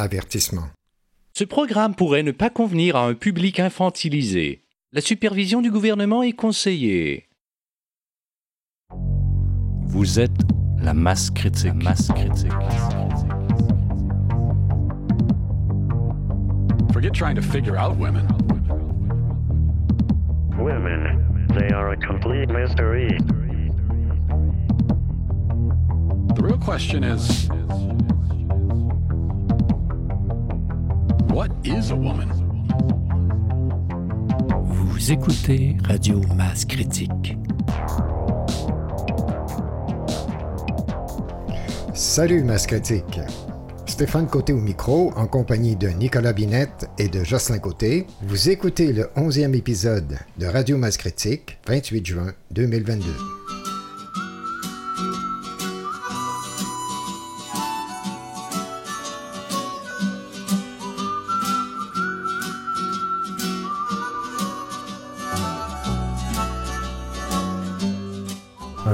Avertissement. Ce programme pourrait ne pas convenir à un public infantilisé. La supervision du gouvernement est conseillée. Vous êtes la masse critique. La masse critique. Forget trying to figure out women. Women, they are a complete mystery. The real question is what is a woman? Vous écoutez Radio Masse Critique. Salut Masse Critique. Stéphane Côté au micro, en compagnie de Nicolas Binette et de Jocelyn Côté. Vous écoutez le 11e épisode de Radio Masse Critique, 28 juin 2022.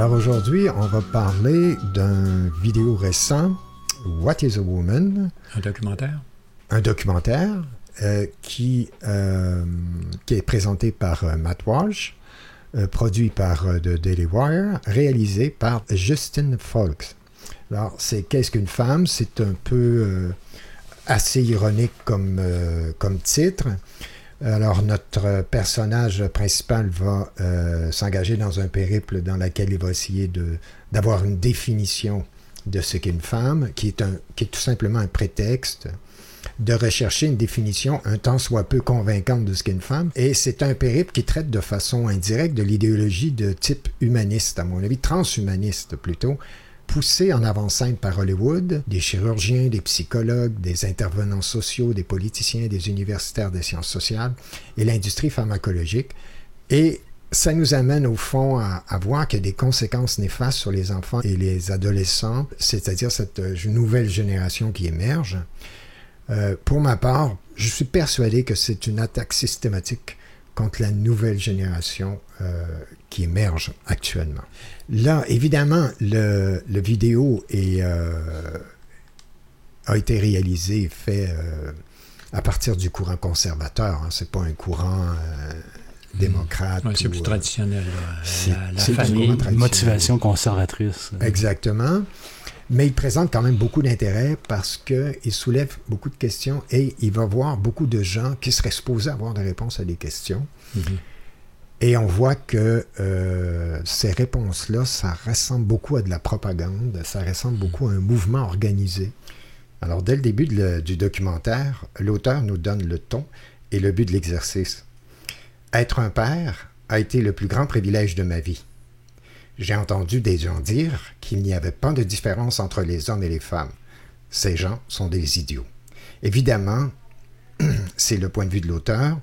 Alors aujourd'hui, on va parler d'un vidéo récent, What is a Woman? Un documentaire? Un documentaire euh, qui, euh, qui est présenté par euh, Matt Walsh, produit par The Daily Wire, réalisé par Justin Folks. Alors, c'est Qu'est-ce qu'une femme? C'est un peu assez ironique comme, comme titre. Alors, notre personnage principal va euh, s'engager dans un périple dans lequel il va essayer d'avoir une définition de ce qu'est une femme, qui est, un, qui est tout simplement un prétexte de rechercher une définition un tant soit peu convaincante de ce qu'est une femme. Et c'est un périple qui traite de façon indirecte de l'idéologie de type humaniste, à mon avis, transhumaniste plutôt, poussée en avant-scène par Hollywood, des chirurgiens, des psychologues, des intervenants sociaux, des politiciens, des universitaires des sciences sociales et l'industrie pharmacologique. Et ça nous amène au fond à, à voir qu'il y a des conséquences néfastes sur les enfants et les adolescents, c'est-à-dire cette euh, nouvelle génération qui émerge. Euh, pour ma part, je suis persuadé que c'est une attaque systématique contre la nouvelle génération euh, qui émerge actuellement. Là, évidemment, le, le vidéo est, euh, a été réalisé et fait euh, à partir du courant conservateur. Hein. C'est pas un courant euh, démocrate. Ouais, c'est ou, plus traditionnel. La, la famille. Motivation conservatrice. Exactement. Mais il présente quand même beaucoup d'intérêt parce qu'il soulève beaucoup de questions et il va voir beaucoup de gens qui seraient supposés avoir des réponses à des questions. Mhm. Et on voit que euh, ces réponses-là, ça ressemble beaucoup à de la propagande, ça ressemble beaucoup à un mouvement organisé. Alors, dès le début de le- du documentaire, l'auteur nous donne le ton et le but de l'exercice. Être un père a été le plus grand privilège de ma vie. J'ai entendu des gens dire qu'il n'y avait pas de différence entre les hommes et les femmes. Ces gens sont des idiots. Évidemment, c'est le point de vue de l'auteur,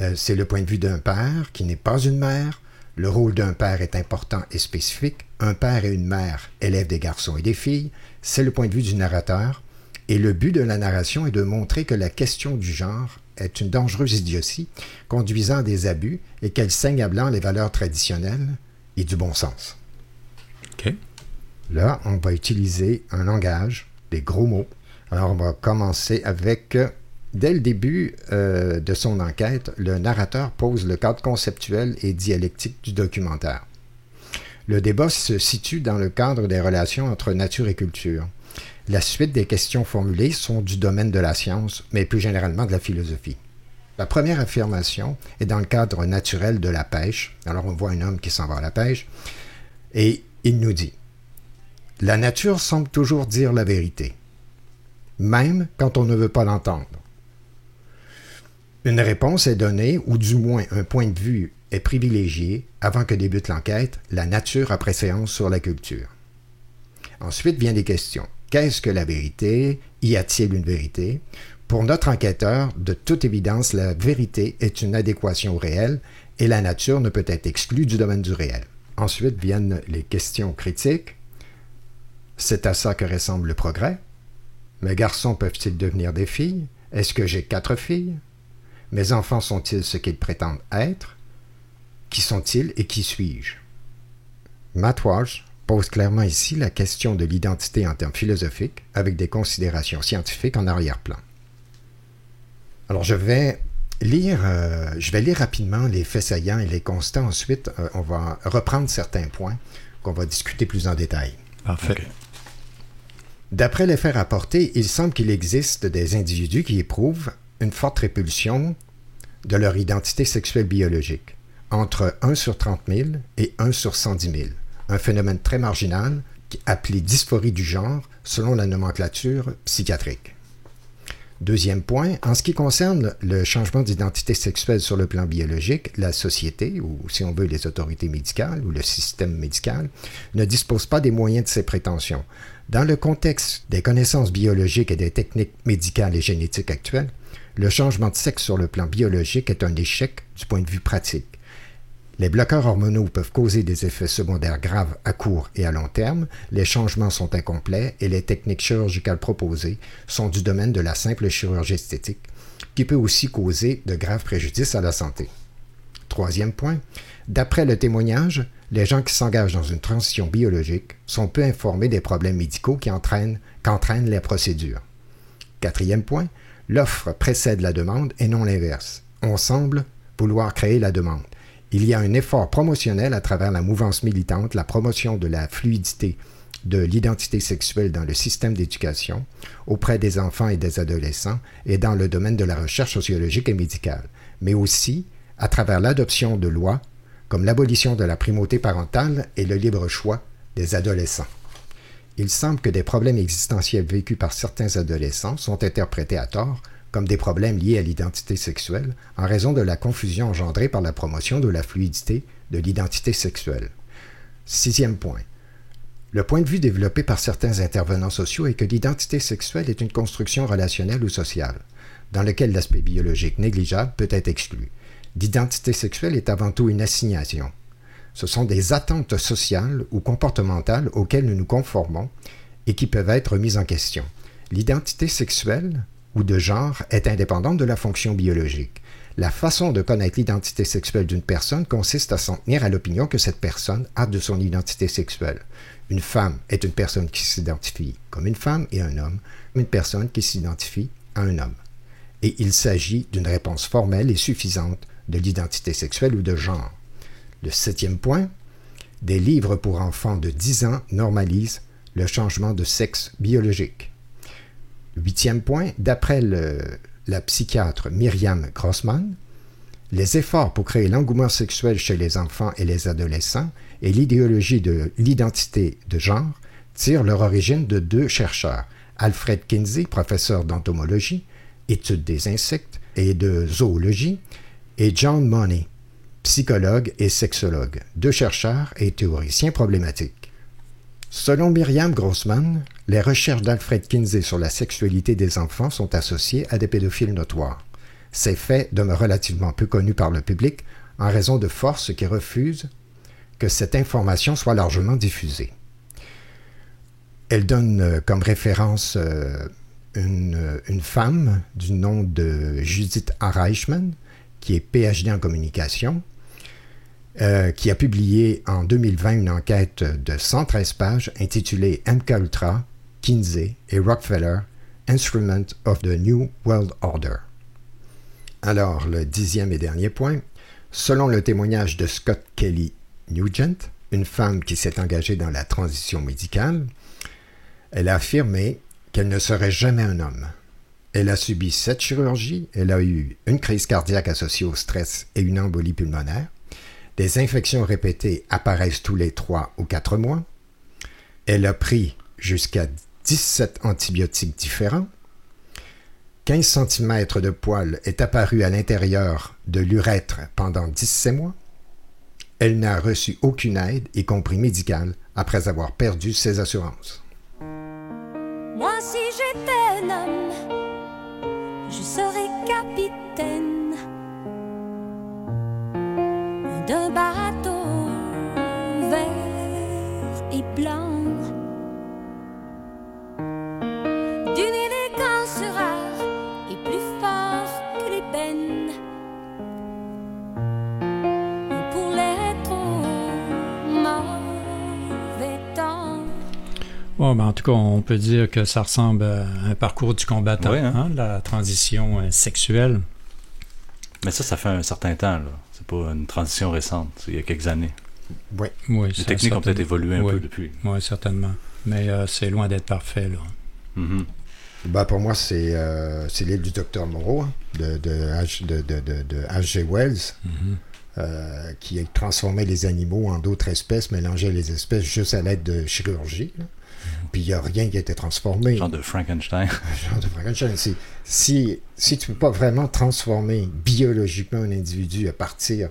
euh, c'est le point de vue d'un père qui n'est pas une mère. Le rôle d'un père est important et spécifique. Un père et une mère élèvent des garçons et des filles. C'est le point de vue du narrateur. Et le but de la narration est de montrer que la question du genre est une dangereuse idiotie conduisant à des abus et qu'elle saigne à blanc les valeurs traditionnelles et du bon sens. OK. Là, on va utiliser un langage, des gros mots. Alors, on va commencer avec, dès le début euh, de son enquête, le narrateur pose le cadre conceptuel et dialectique du documentaire. Le débat se situe dans le cadre des relations entre nature et culture. La suite des questions formulées sont du domaine de la science, mais plus généralement de la philosophie. La première affirmation est dans le cadre naturel de la pêche. Alors on voit un homme qui s'en va à la pêche et il nous dit La nature semble toujours dire la vérité, même quand on ne veut pas l'entendre. Une réponse est donnée, ou du moins un point de vue est privilégié avant que débute l'enquête. La nature a préséance sur la culture. Ensuite viennent les questions. Qu'est-ce que la vérité? Y a-t-il une vérité? Pour notre enquêteur, de toute évidence, la vérité est une adéquation au réel et la nature ne peut être exclue du domaine du réel. Ensuite viennent les questions critiques. C'est à ça que ressemble le progrès. Mes garçons peuvent-ils devenir des filles? Est-ce que j'ai quatre filles? Mes enfants sont-ils ce qu'ils prétendent être? Qui sont-ils et qui suis-je? Matt Walsh pose clairement ici la question de l'identité en termes philosophiques, avec des considérations scientifiques en arrière-plan. Alors je vais lire, euh, je vais lire rapidement les faits saillants et les constats. Ensuite, euh, on va reprendre certains points qu'on va discuter plus en détail. Parfait. D'après les faits rapportés, il semble qu'il existe des individus qui éprouvent une forte répulsion de leur identité sexuelle biologique, entre 1 sur 30 000 et 1 sur 110 000, un phénomène très marginal qui- appelé dysphorie du genre selon la nomenclature psychiatrique. Deuxième point, en ce qui concerne le changement d'identité sexuelle sur le plan biologique, la société, ou si on veut les autorités médicales ou le système médical, ne dispose pas des moyens de ses prétentions. Dans le contexte des connaissances biologiques et des techniques médicales et génétiques actuelles, le changement de sexe sur le plan biologique est un échec du point de vue pratique. Les bloqueurs hormonaux peuvent causer des effets secondaires graves à court et à long terme, les changements sont incomplets et les techniques chirurgicales proposées sont du domaine de la simple chirurgie esthétique, qui peut aussi causer de graves préjudices à la santé. Troisième point, d'après le témoignage, les gens qui s'engagent dans une transition biologique sont peu informés des problèmes médicaux qu'entraînent les procédures. Quatrième point, l'offre précède la demande et non l'inverse. On semble vouloir créer la demande. Il y a un effort promotionnel à travers la mouvance militante, la promotion de la fluidité de l'identité sexuelle dans le système d'éducation, auprès des enfants et des adolescents, et dans le domaine de la recherche sociologique et médicale, mais aussi à travers l'adoption de lois comme l'abolition de la primauté parentale et le libre choix des adolescents. Il semble que des problèmes existentiels vécus par certains adolescents sont interprétés à tort comme des problèmes liés à l'identité sexuelle en raison de la confusion engendrée par la promotion de la fluidité de l'identité sexuelle. Sixième point. Le point de vue développé par certains intervenants sociaux est que l'identité sexuelle est une construction relationnelle ou sociale, dans laquelle l'aspect biologique négligeable peut être exclu. L'identité sexuelle est avant tout une assignation. Ce sont des attentes sociales ou comportementales auxquelles nous nous conformons et qui peuvent être mises en question. L'identité sexuelle ou de genre est indépendante de la fonction biologique. La façon de connaître l'identité sexuelle d'une personne consiste à s'en tenir à l'opinion que cette personne a de son identité sexuelle. Une femme est une personne qui s'identifie comme une femme et un homme, une personne qui s'identifie à un homme. Et il s'agit d'une réponse formelle et suffisante de l'identité sexuelle ou de genre. Le septième point, des livres pour enfants de 10 ans normalisent le changement de sexe biologique. Huitième point, d'après la psychiatre Myriam Grossman, les efforts pour créer l'engouement sexuel chez les enfants et les adolescents et l'idéologie de l'identité de genre tirent leur origine de deux chercheurs, Alfred Kinsey, professeur d'entomologie, étude des insectes et de zoologie, et John Money, psychologue et sexologue, deux chercheurs et théoriciens problématiques. Selon Myriam Grossman, les recherches d'Alfred Kinsey sur la sexualité des enfants sont associées à des pédophiles notoires. Ces faits demeurent relativement peu connus par le public en raison de forces qui refusent que cette information soit largement diffusée. Elle donne euh, comme référence euh, une, euh, une femme du nom de Judith A. Qui est PhD en communication, qui a publié en 2020 une enquête de 113 pages intitulée MK Ultra, Kinsey et Rockefeller, Instrument of the New World Order. Alors, le dixième et dernier point. Selon le témoignage de Scott Kelly Nugent, une femme qui s'est engagée dans la transition médicale, elle a affirmé qu'elle ne serait jamais un homme. Elle a subi sept chirurgies, elle a eu une crise cardiaque associée au stress et une embolie pulmonaire. Des infections répétées apparaissent tous les 3 ou 4 mois. Elle a pris jusqu'à 17 antibiotiques différents. 15 cm de poil est apparu à l'intérieur de l'urètre pendant 17 mois. Elle n'a reçu aucune aide, y compris médicale, après avoir perdu ses assurances. Moi, si j'étais un homme, je serais capitaine d'un bateau vert et blanc, Bon, ben, en tout cas, on peut dire que ça ressemble à un parcours du combattant, Oui, hein. hein, la transition euh, sexuelle. Mais ça, ça fait un certain temps. là. C'est pas une transition récente. C'est il y a quelques années. Oui. Oui, Les techniques ont peut-être évolué un Oui. peu depuis. Oui, certainement. Mais euh, c'est loin d'être parfait, là. Mhm. Ben, pour moi, c'est euh, c'est l'île du docteur Moreau hein, de, de, H- de, de, de- de H.G. Wells, Mhm. euh, qui a transformé les animaux en d'autres espèces, mélangeait les espèces juste à l'aide de chirurgie. Puis il n'y a rien qui a été transformé. Genre de Frankenstein. Genre de Frankenstein. Si, si, si tu ne peux pas vraiment transformer biologiquement un individu à partir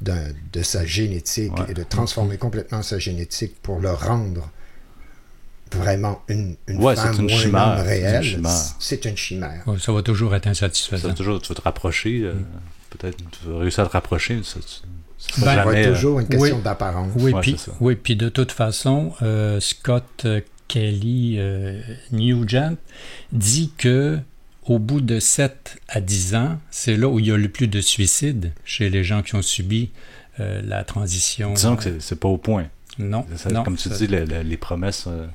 de sa génétique Ouais. et de transformer complètement sa génétique pour le rendre vraiment une, une Ouais, femme c'est une ou un chimère, homme c'est une réel, chimère. c'est une chimère. Ouais, ça va toujours être Ça insatisfaisant. va toujours, tu vas te rapprocher. euh, Peut-être tu vas réussir à te rapprocher. Ça, tu- ça Ben, jamais, être toujours une question oui. d'apparence. Oui, Ouais, puis oui, puis de toute façon, euh, Scott euh, Kelly euh, Nugent dit que au bout de 7 à 10 ans, c'est là où il y a le plus de suicides chez les gens qui ont subi euh, la transition. Disons que c'est- pas au point. non, Ça- non, comme tu ça- dis, le- le- les promesses, euh,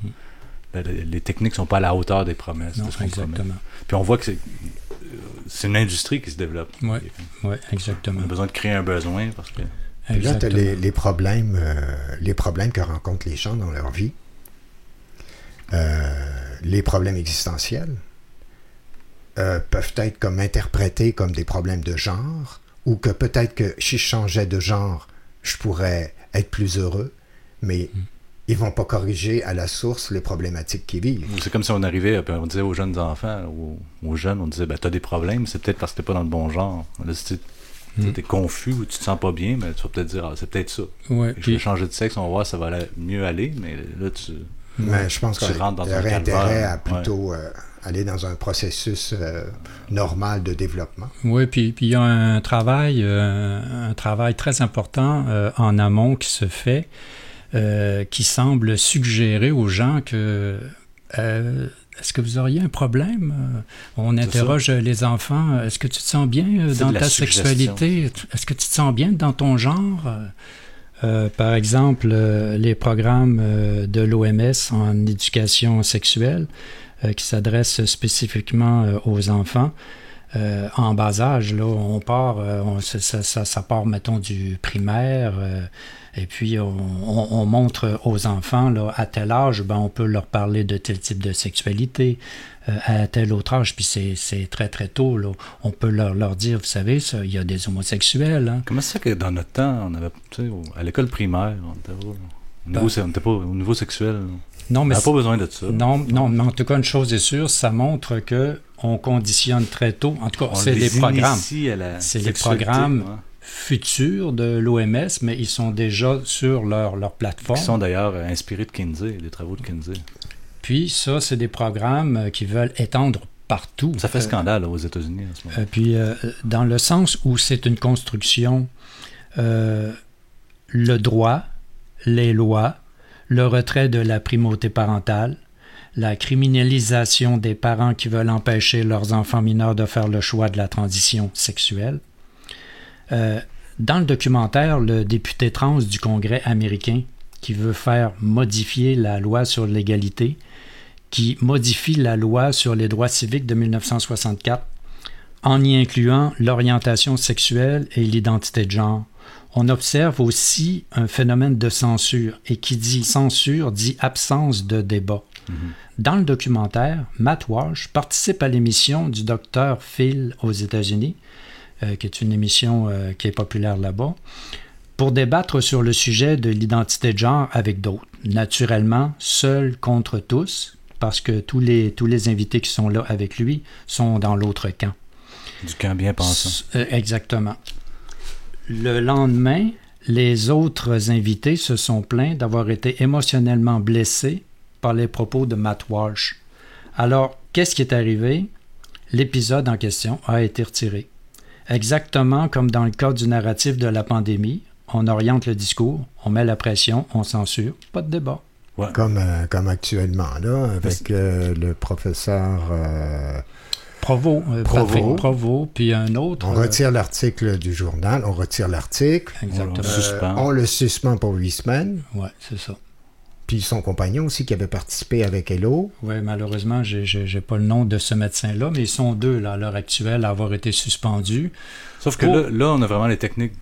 le- les techniques sont pas à la hauteur des promesses. non, de exactement. Puis on voit que c'est euh, c'est une industrie qui se développe. Ouais. Oui, On exactement. a besoin de créer un besoin parce que Puis là, tu as les, les problèmes, euh, les problèmes que rencontrent les gens dans leur vie, Euh, les problèmes existentiels euh, peuvent être comme interprétés comme des problèmes de genre, ou que peut-être que si je changeais de genre, je pourrais être plus heureux, mais Mm. Ils vont pas corriger à la source les problématiques qu'ils vivent. c'est comme si on arrivait, puis on disait aux jeunes enfants, aux, aux jeunes, on disait, ben, t'as des problèmes, c'est peut-être parce que t'es pas dans le bon genre. Là, si tu Mm. es confus ou tu te sens pas bien, mais tu vas peut-être dire, ah, c'est peut-être ça. Ouais, Je vais changer de sexe, on va voir, ça va aller- mieux aller, mais là, tu. Mais je pense Tu qu'il y rentres dans un aurait calvaire, intérêt à ouais. plutôt euh, aller dans un processus euh, normal de développement. Oui, puis puis il y a un travail, euh, un travail très important euh, en amont qui se fait, euh, qui semble suggérer aux gens que euh, est-ce que vous auriez un problème? Euh, On interroge les enfants. Est-ce que tu te sens bien dans ta sexualité? Est-ce que tu te sens bien dans ton genre? Euh, par exemple, les programmes de l'OMS en éducation sexuelle qui s'adressent spécifiquement aux enfants. Euh, en bas âge, là, on part, euh, on- ça, ça- ça- ça part, mettons, du primaire, euh, et puis on, on- on montre aux enfants, là, à tel âge, ben, on peut leur parler de tel type de sexualité, euh, à tel autre âge, puis c'est très, très tôt, là, on peut leur, leur dire, vous savez, ça, il y a des homosexuels, hein. Comment c'est que dans notre temps, on avait, à l'école primaire, on était au niveau, Ben. on était pas au niveau sexuel. Non, On mais n'a pas besoin de ça. Non, non, mais en tout cas, une chose est sûre, ça montre que on conditionne très tôt. En tout cas, c'est les programmes à la C'est les programmes. ouais. futurs de l'OMS, mais ils sont déjà sur leur, leur plateforme. Qui sont d'ailleurs euh, inspirés de Kinsey, des travaux de Kinsey. Puis ça, c'est des programmes euh, qui veulent étendre partout. Ça fait Euh, scandale aux États-Unis en ce moment. Puis, euh, dans le sens où c'est une construction, euh, le droit, les lois, le retrait de la primauté parentale, la criminalisation des parents qui veulent empêcher leurs enfants mineurs de faire le choix de la transition sexuelle. Euh, dans le documentaire, le député trans du Congrès américain qui veut faire modifier la loi sur l'égalité, qui modifie la loi sur les droits civiques de 1964 en y incluant l'orientation sexuelle et l'identité de genre. On observe aussi un phénomène de censure, et qui dit censure dit absence de débat. Dans le documentaire, Matt Walsh participe à l'émission du docteur Phil aux États-Unis, euh, qui est une émission euh, qui est populaire là-bas, pour débattre sur le sujet de l'identité de genre avec d'autres. Naturellement, seul contre tous, parce que tous les, tous les invités qui sont là avec lui sont dans l'autre camp. Du camp bien pensant. Euh, exactement. Le lendemain, les autres invités se sont plaints d'avoir été émotionnellement blessés par les propos de Matt Walsh. Alors, qu'est-ce qui est arrivé? L'épisode en question a été retiré. Exactement comme dans le cas du narratif de la pandémie, on oriente le discours, on met la pression, on censure, pas de débat. Comme, euh, comme actuellement, là, avec euh, le professeur. euh, Provo, euh, Provo. Patrick Provo, puis un autre. on euh, retire l'article du journal, on retire l'article, Exactement. On le suspend. on le suspend pour huit semaines. Ouais, c'est ça. Puis son compagnon aussi qui avait participé avec Hello. Oui, malheureusement, j'ai- j'ai j'ai pas le nom de ce médecin-là, mais ils sont deux là, à l'heure actuelle à avoir été suspendus. Sauf que Pour- là, là, on a vraiment les techniques,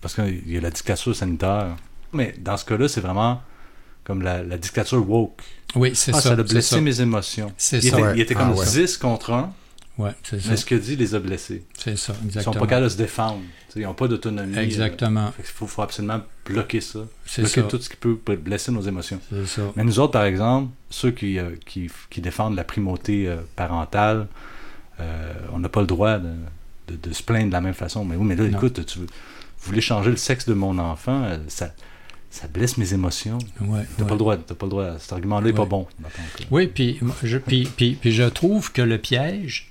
parce qu'il y a la dictature sanitaire. Mais dans ce cas-là, c'est vraiment comme la, la dictature woke. Oui, c'est Ah, ça. ça a blessé mes émotions. C'est il ça. Était, Ouais. il était comme Ah ouais. 10 contre 1, Ouais, c'est ça. mais ce qu'il dit les a blessés. C'est ça, Ils sont exactement. pas capables de se défendre. T'sais, ils n'ont pas d'autonomie. euh. Exactement. Qu'il faut, faut absolument bloquer ça. C'est Bloquer ça. tout ce qui peut blesser nos émotions. C'est ça. Mais nous autres, par exemple, ceux qui, euh, qui, qui défendent la primauté euh, parentale, on n'a pas le droit de, de- de se plaindre de la même façon. Mais oui, mais là, Non. écoute, tu veux- vous voulez changer le sexe de mon enfant, ça, ça blesse mes émotions. Ouais, T'as ouais. pas le droit, t'as pas le droit. Cet argument-là n'est pas bon. Oui, puis je, puis, puis- puis je trouve que le piège,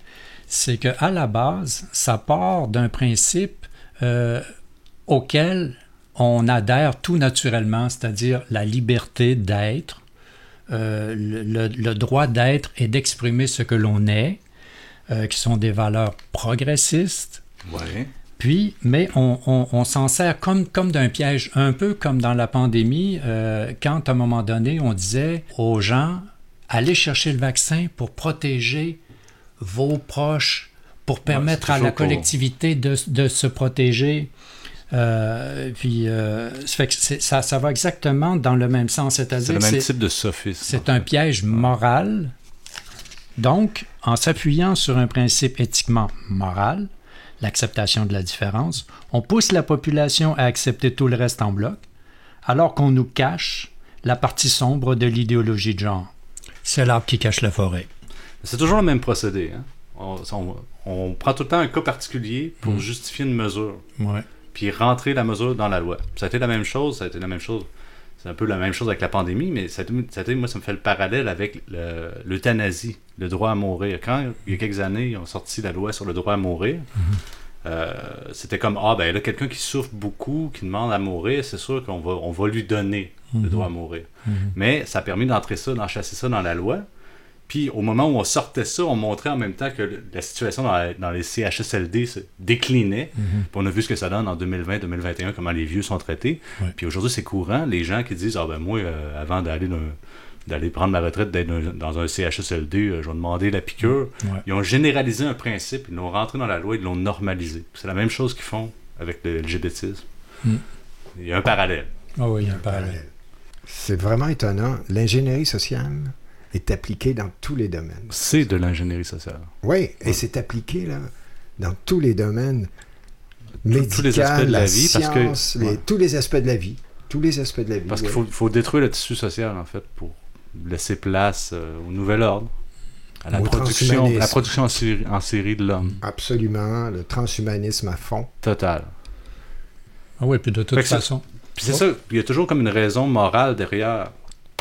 c'est que à la base, ça part d'un principe euh, auquel on adhère tout naturellement, c'est-à-dire la liberté d'être, euh, le, le- le droit d'être et d'exprimer ce que l'on est, euh, qui sont des valeurs progressistes. Ouais. Puis, mais on, on- on s'en sert comme, comme d'un piège, un peu comme dans la pandémie, euh, quand à un moment donné, on disait aux gens, allez chercher le vaccin pour protéger vos proches, pour permettre à la collectivité de, de se protéger. Euh, puis, euh, ça, fait que c'est- ça, ça va exactement dans le même sens, C'est c'est-à-dire le même type de sophisme. c'est un piège moral. Donc, en s'appuyant sur un principe éthiquement moral, l'acceptation de la différence, on pousse la population à accepter tout le reste en bloc, alors qu'on nous cache la partie sombre de l'idéologie de genre. C'est l'arbre qui cache la forêt. C'est toujours le même procédé. hein. On, on- on prend tout le temps un cas particulier pour Mm. justifier une mesure. Ouais. puis rentrer la mesure dans la loi. Ça a été la même chose, ça a été la même chose. C'est un peu la même chose avec la pandémie, mais ça moi, ça me fait le parallèle avec le- l'euthanasie, le droit à mourir. Quand, il y a quelques années, ils ont sorti la loi sur le droit à mourir, euh, c'était comme, ah ben là, quelqu'un qui souffre beaucoup, qui demande à mourir, c'est sûr qu'on va, on va lui donner le droit à mourir. Mais ça a permis d'entrer ça, d'enchasser ça dans la loi. Puis au moment où on sortait ça, on montrait en même temps que la situation dans, la- dans les CHSLD se déclinait. Puis on a vu ce que ça donne en 2020-2021, comment les vieux sont traités. Ouais. Puis aujourd'hui, c'est courant, les gens qui disent Ah ben moi, euh, avant d'aller d'aller prendre ma retraite, d'être dans- dans un CHSLD, euh, je vais demander la piqûre. Ouais. Ils ont généralisé un principe, ils l'ont rentré dans la loi, ils l'ont normalisé. C'est la même chose qu'ils font avec le LGBTisme. Mm. Il y a un parallèle. Ah oui, il y a un parallèle. C'est vraiment étonnant. L'ingénierie sociale est appliquée dans tous les domaines. C'est de l'ingénierie sociale. Oui, et c'est appliqué là, dans tous les domaines. Médical, tous les aspects de la vie, parce que- science, les- ouais. tous les aspects de la vie. Tous les aspects de la vie. Parce qu'il faut, faut détruire le tissu social, en fait, pour laisser place euh, au nouvel ordre, à la Au production, transhumanisme. la production en série, en série de l'homme. Absolument, le transhumanisme à fond. Total. Ah oui, puis de toute façon. Puis c'est ça, il y a toujours comme une raison morale derrière.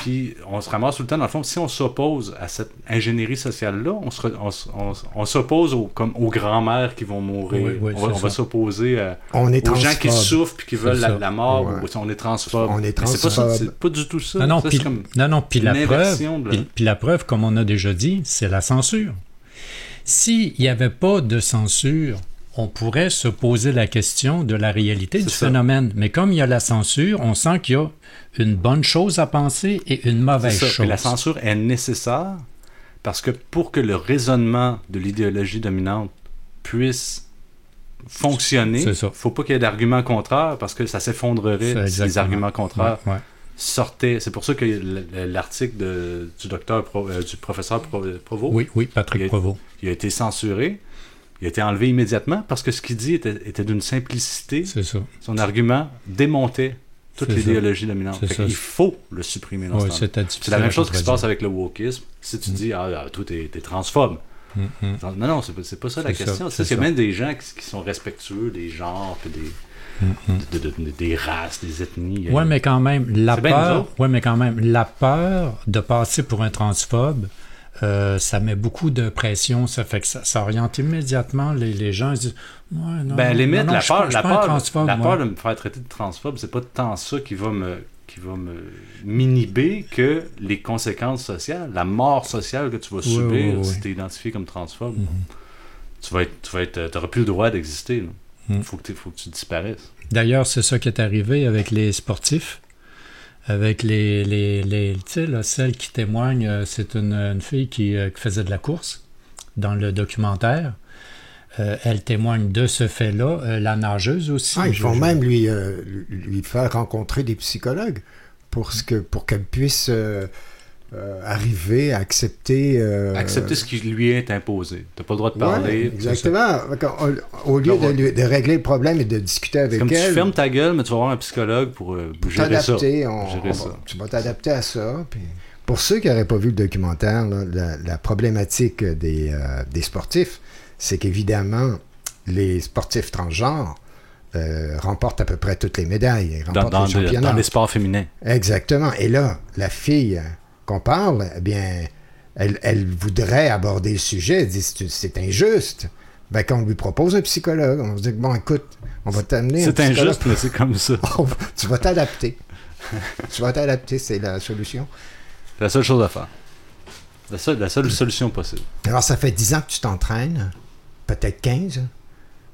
Puis on se ramasse tout le temps, dans le fond, si on s'oppose à cette ingénierie sociale-là, on, se on, on on s'oppose aux, comme aux grands-mères qui vont mourir. Oui, oui, on va, s'opposer à- On est aux gens qui souffrent puis qui veulent la, mort. Ouais. ou si on est transphobe. On est c'est pas, transphobe. c'est pas du tout ça. Non, non, Ça, puis, c'est comme non, non, puis une la preuve, de puis la preuve, comme on a déjà dit, c'est la censure. S'il n'y avait pas de censure, on pourrait se poser la question de la réalité du ça. phénomène. Mais comme il y a la censure, on sent qu'il y a une bonne chose à penser et une mauvaise ça. Chose. la censure est nécessaire parce que pour que le raisonnement de l'idéologie dominante puisse fonctionner, il ça. faut pas qu'il y ait d'arguments contraires parce que ça s'effondrerait si les arguments contraires Ouais, ouais. sortaient. C'est pour ça que l'article du docteur euh, du professeur Pro- Provost, Oui, oui, Patrick Il y a- Provost. il a été censuré. Il a été enlevé immédiatement parce que ce qu'il dit était, était d'une simplicité. C'est ça. Son argument démontait toute l'idéologie dominante. Qu'il faut le supprimer dans Ouais, ce C'est la même chose qui se passe avec le wokisme. Si tu dis, ah, ah, toi, t'es transphobe. Mm, mm. Non, non, c'est pas, ça la question. c'est qu'il y a même des gens qui, qui sont respectueux des genres, puis des, Mm, de- de- de- des races, des ethnies. Ouais, mais quand même, la peur, ouais, mais quand même, la peur de passer pour un transphobe, euh, ça met beaucoup de pression. Ça fait que ça, ça oriente immédiatement les, les gens. Ils disent, ouais, non, Ben, limite, non, non, la je peur, je la peur, la peur de me faire traiter de transphobe, c'est pas tant ça qui va me qui va me m'inhiber que les conséquences sociales, la mort sociale que tu vas Oui, subir oui, oui, si tu es identifié comme transphobe. Mhm. Tu vas être, tu vas être, t'auras plus le droit d'exister. là. Mhm. Faut que, faut que tu disparaisses. D'ailleurs, c'est ça qui est arrivé avec les sportifs. Avec les, les, les là, celle qui témoigne, euh, c'est une, une fille qui, euh, qui faisait de la course dans le documentaire. Euh, elle témoigne de ce fait-là. Euh, la nageuse aussi. Ah, ils vont même lui, euh, lui faire rencontrer des psychologues pour, ce que, pour qu'elle puisse euh, arriver à accepter. euh, Accepter ce qui lui est imposé. T'as pas le droit de ouais, parler. exactement. Au, au lieu de, lui- de régler le problème et de discuter avec comme tu fermes ta gueule, mais tu vas voir un psychologue pour euh, gérer ça. t'adapter, on- Gérer on ça. tu vas t'adapter à ça. puis- Pour ceux qui n'auraient pas vu le documentaire, là, la, la problématique des, euh, des sportifs, c'est qu'évidemment, les sportifs transgenres euh, remportent à peu près toutes les médailles. Ils Dans, les le- championnats. dans les sports féminins. Exactement. Et là, la fille qu'on parle, eh bien, elle, elle voudrait aborder le sujet. Elle dit c'est c'est injuste. Ben, quand on lui propose un psychologue, on se dit bon, écoute, on va t'amener C'est injuste, mais c'est comme ça. Tu vas t'adapter. tu vas t'adapter, c'est la solution. C'est la seule chose à faire. La seule, la seule solution possible. Alors, ça fait 10 ans que tu t'entraînes, peut-être 15.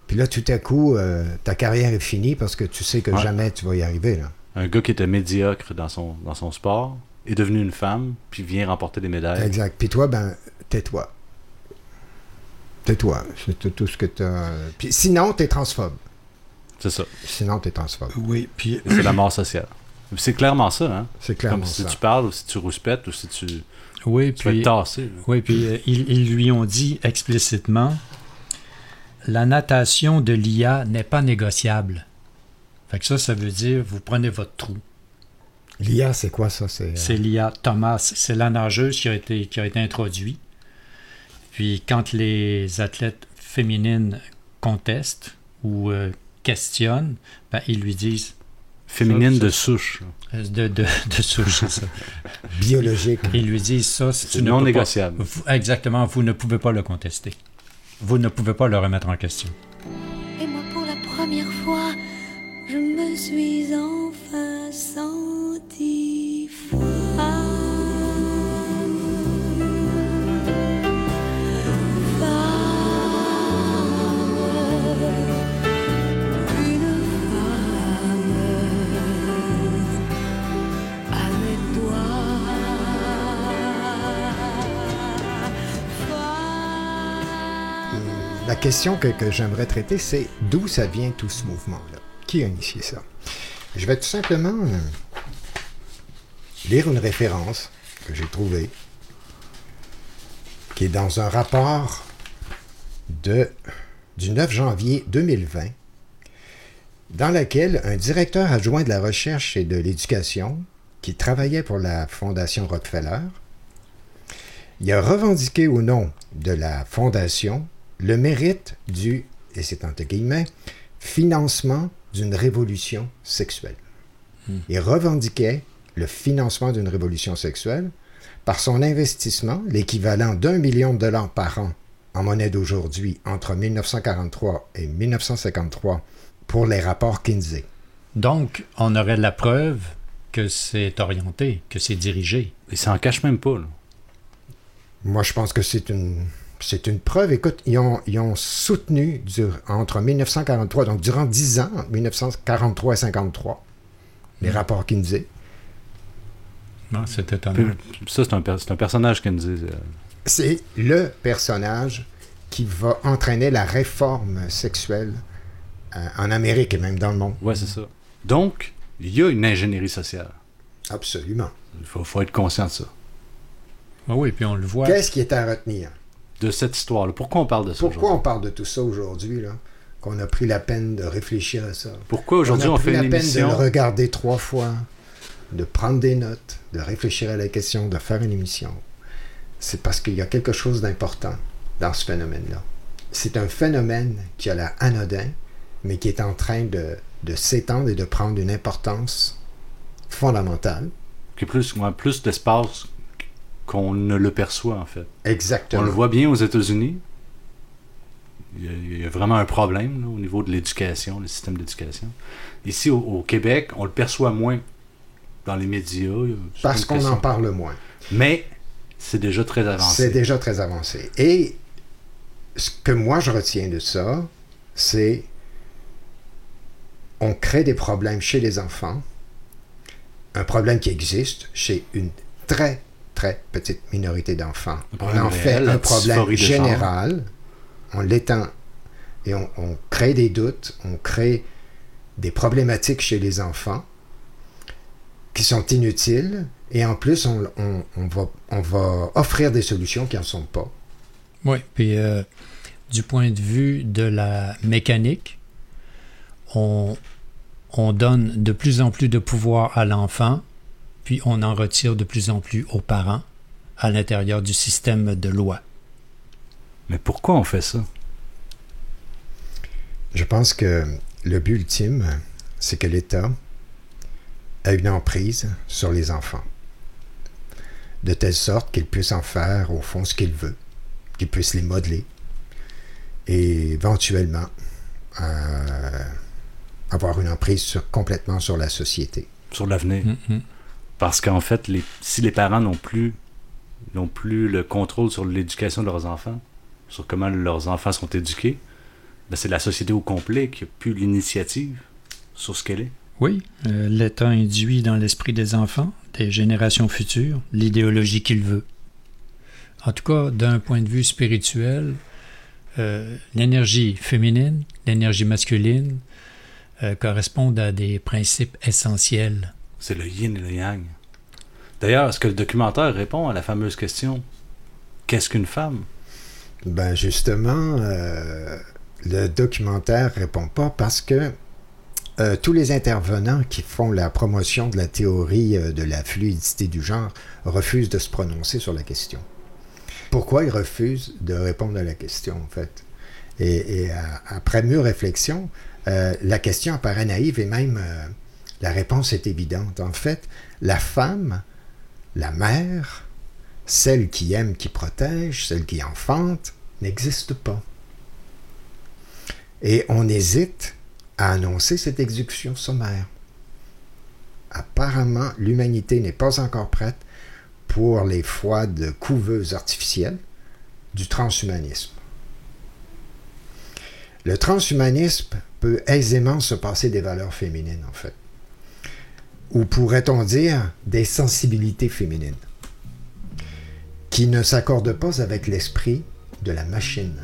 Puis là, tout à coup, euh, ta carrière est finie parce que tu sais que Ouais. jamais tu vas y arriver. Là. Un gars qui était médiocre dans son, dans son sport est devenu une femme, puis vient remporter des médailles. Exact. Puis toi, ben, tais-toi. Tais-toi. C'est tout, tout ce que tu as. Puis sinon, tu es transphobe. C'est ça. Sinon, tu es transphobe. Oui, puis C'est la mort sociale. C'est clairement ça, hein? C'est clairement Comme si ça. tu parles, ou si tu rouspètes, ou si tu, tu oui, vas puis être tassé. là. Oui, puis euh, ils, ils lui ont dit explicitement la natation de l'IA n'est pas négociable. Fait que ça, ça veut dire vous prenez votre trou. L'IA, c'est quoi ça? C'est, euh, C'est l'IA Thomas, c'est la nageuse qui a été, qui a été introduite. Puis quand les athlètes féminines contestent ou euh, questionnent, ben, ils lui disent Féminine Ça, de souche. euh, de, de, de souche, c'est ça. biologique. Ils lui disent ça, C'est non pas- négociable. Vous- exactement, vous ne pouvez pas le contester. Vous ne pouvez pas le remettre en question. Et moi, pour la première fois, je me suis enfin sentie La question que, que j'aimerais traiter, c'est d'où ça vient tout ce mouvement-là? Qui a initié ça? Je vais tout simplement euh, lire une référence que j'ai trouvée, qui est dans un rapport de, du 9 janvier 2020, dans lequel un directeur adjoint de la recherche et de l'éducation, qui travaillait pour la Fondation Rockefeller, il a revendiqué au nom de la Fondation le mérite du, et c'est entre guillemets, financement d'une révolution sexuelle. Il revendiquait le financement d'une révolution sexuelle par son investissement, l'équivalent d'un million de dollars par an en monnaie d'aujourd'hui entre 1943 et 1953 pour les rapports Kinsey. Donc, on aurait la preuve que c'est orienté, que c'est dirigé. Il s'en cache même pas. là. Moi, je pense que c'est une, c'est une preuve. Écoute, ils ont, ils ont soutenu dur- entre 1943, donc durant 10 ans, entre 1943 et 53, les rapports Kinsey. Non, c'est étonnant. Puis, ça, c'est un, per- c'est un personnage qui nous dit. euh, C'est le personnage qui va entraîner la réforme sexuelle euh, en Amérique et même dans le monde. Ouais, c'est ça. Donc, il y a une ingénierie sociale. Absolument. Il faut, faut être conscient de ça. Ah oui, puis on le voit. Qu'est-ce qui est à retenir? De cette histoire-là. Pourquoi on parle de ça Pourquoi on aujourd'hui? parle de tout ça aujourd'hui, là? Qu'on a pris la peine de réfléchir à ça. Pourquoi aujourd'hui on, a pris fait la une peine de le regarder trois fois, de prendre des notes, de réfléchir à la question, de faire une émission. C'est parce qu'il y a quelque chose d'important dans ce phénomène-là. C'est un phénomène qui a l'air anodin, mais qui est en train de, de s'étendre et de prendre une importance fondamentale. qui a plus, plus d'espace qu'on ne le perçoit, en fait. Exactement. On le voit bien aux États-Unis. Il y, a, il y a vraiment un problème là, au niveau de l'éducation, le système d'éducation. Ici, au, au Québec, on le perçoit moins dans les médias. Parce qu'on en parle moins. Mais c'est déjà très C'est avancé. déjà très avancé. Et ce que moi je retiens de ça, c'est on crée des problèmes chez les enfants un problème qui existe chez une très, très petite minorité d'enfants. On en fait un problème général, on l'étend et on, on crée des doutes, on crée des problématiques chez les enfants qui sont inutiles et en plus on, on- on va, on va offrir des solutions qui n'en sont pas. Oui, puis euh, du point de vue de la mécanique, on, on donne de plus en plus de pouvoir à l'enfant, puis on en retire de plus en plus aux parents à l'intérieur du système de loi. Mais pourquoi on fait ça? Je pense que le but ultime, c'est que l'État a une emprise sur les enfants, de telle sorte qu'il puisse en faire au fond ce qu'il veut, qu'il puisse les modeler et éventuellement euh, avoir une emprise sur- complètement sur la société. Sur l'avenir. Mhm. Parce qu'en fait, les, si les parents n'ont plus, n'ont plus le contrôle sur l'éducation de leurs enfants, sur comment leurs enfants sont éduqués, ben c'est la société au complet qui n'a plus l'initiative sur ce qu'elle est. Oui, euh, l'État induit dans l'esprit des enfants, des générations futures, l'idéologie qu'il veut. En tout cas, d'un point de vue spirituel, euh, l'énergie féminine, l'énergie masculine euh, correspondent à des principes essentiels. C'est le yin et le yang. D'ailleurs, est-ce que le documentaire répond à la fameuse question Qu'est-ce qu'une femme? Ben justement, euh, le documentaire répond pas parce que euh, tous les intervenants qui font la promotion de la théorie euh, de la fluidité du genre refusent de se prononcer sur la question. Pourquoi ils refusent de répondre à la question, en fait? Et, après mûre réflexion, euh, la question apparaît naïve et même la réponse est évidente. En fait, la femme, la mère, celle qui aime, qui protège, celle qui enfante, n'existe pas. Et on hésite à annoncer cette exécution sommaire. Apparemment, l'humanité n'est pas encore prête pour les fois de couveuses artificielles du transhumanisme. Le transhumanisme peut aisément se passer des valeurs féminines, en fait. Ou pourrait-on dire des sensibilités féminines qui ne s'accorde pas avec l'esprit de la machine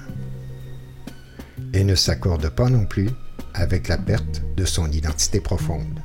et ne s'accorde pas non plus avec la perte de son identité profonde.